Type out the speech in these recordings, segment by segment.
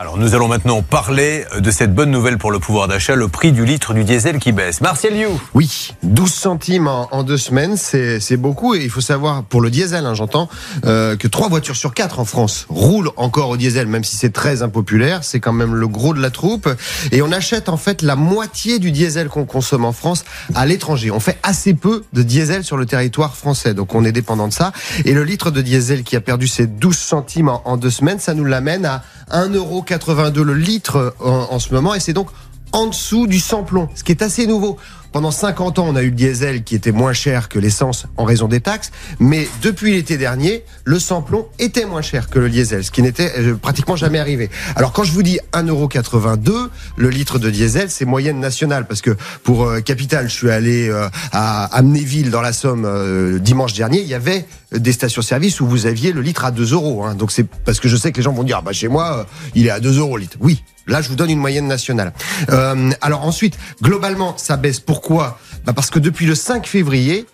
Alors nous allons maintenant parler de cette bonne nouvelle pour le pouvoir d'achat, le prix du litre du diesel qui baisse. Martial You Oui, 12 centimes en, deux semaines, c'est beaucoup. Et il faut savoir, pour le diesel, hein, j'entends, euh, que trois voitures sur quatre en France roulent encore au diesel, même si c'est très impopulaire. C'est quand même le gros de la troupe. Et on achète en fait la moitié du diesel qu'on consomme en France à l'étranger. On fait assez peu de diesel sur le territoire français, donc on est dépendant de ça. Et le litre de diesel qui a perdu ses 12 centimes en, en deux semaines, ça nous l'amène à 1 euro 82 le litre en, ce moment et c'est donc en dessous du samplon, ce qui est assez nouveau. Pendant 50 ans, on a eu le diesel qui était moins cher que l'essence en raison des taxes, mais depuis l'été dernier, le samplon était moins cher que le diesel, ce qui n'était euh, pratiquement jamais arrivé. Alors quand je vous dis 1,82€, le litre de diesel, c'est moyenne nationale, parce que pour euh, Capital, je suis allé euh, à Amnéville dans la Somme dimanche dernier, il y avait des stations-service où vous aviez le litre à 2 euros. Hein. Donc c'est parce que je sais que les gens vont dire, ah bah chez moi, il est à 2 euros le litre. Oui, Là, je vous donne une moyenne nationale. Euh, alors ensuite, globalement, ça baisse. Pourquoi? Bah Parce que depuis le 5 février,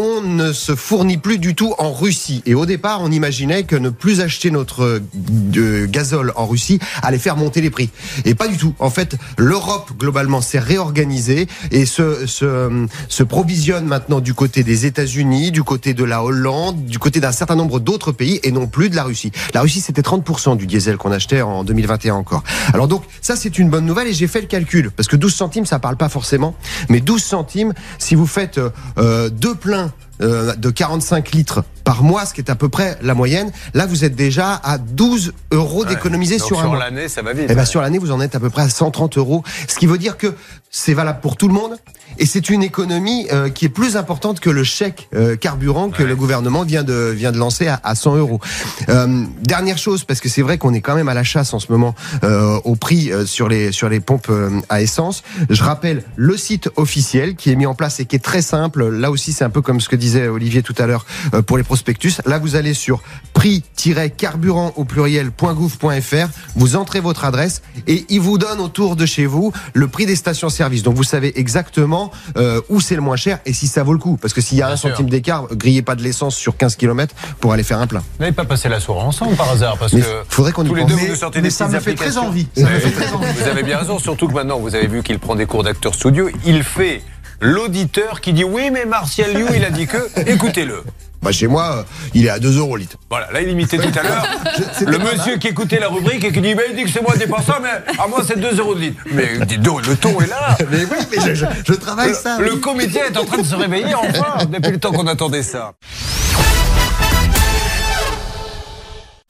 on ne se fournit plus du tout en Russie. Et au départ, on imaginait que ne plus acheter notre euh, gazole en Russie allait faire monter les prix. Et pas du tout. En fait, l'Europe, globalement, s'est réorganisée et se, se, se provisionne maintenant du côté des États-Unis, du côté de la Hollande, du côté d'un certain nombre d'autres pays et non plus de la Russie. La Russie, c'était 30% du diesel qu'on achetait en 2021 encore. Alors donc, ça, c'est une bonne nouvelle et j'ai fait le calcul. Parce que 12 centimes, ça parle pas forcément. Mais 12 centimes, si vous faites euh, deux pleins euh, de 45 litres par mois, ce qui est à peu près la moyenne. Là, vous êtes déjà à 12 euros d'économiser sur un mois. Sur l'année, ça va vite. Et eh ben, sur l'année, vous en êtes à peu près à 130 euros. Ce qui veut dire que c'est valable pour tout le monde. Et c'est une économie euh, qui est plus importante que le chèque euh, carburant que le gouvernement vient de, vient de lancer à, à 100 euros. Euh, dernière chose, parce que c'est vrai qu'on est quand même à la chasse en ce moment au prix sur, les, sur les pompes à essence. Je rappelle le site officiel qui est mis en place et qui est très simple. Là aussi, c'est un peu comme ce que disait Olivier tout à l'heure pour les prospectus. Là, vous allez sur prix-carburant au pluriel.gouv.fr, vous entrez votre adresse et il vous donne autour de chez vous le prix des stations-service. Donc vous savez exactement euh, où c'est le moins cher et si ça vaut le coup. Parce que s'il y a un centime d'écart, grillez pas de l'essence sur 15 km pour aller faire un plein. Vous n'avez pas passé la soirée ensemble par hasard parce que faudrait qu'on tous les deux vous nous sortez des ça me fait très envie. Vous avez bien raison, surtout que maintenant vous avez vu qu'il prend des cours d'acteur studio. Il fait l'auditeur qui dit oui mais Martial Liu il a dit que écoutez-le. Bah chez moi, euh, il est à 2 euros le litre. Voilà, là il imitait tout à l'heure le monsieur qui écoutait la rubrique et qui dit, il dit que c'est moi dépassant, mais à moi c'est 2 euros de litre. Mais le ton est là. mais oui, mais je, travaille ça. Le comédien est en train de se réveiller enfin, depuis le temps qu'on attendait ça.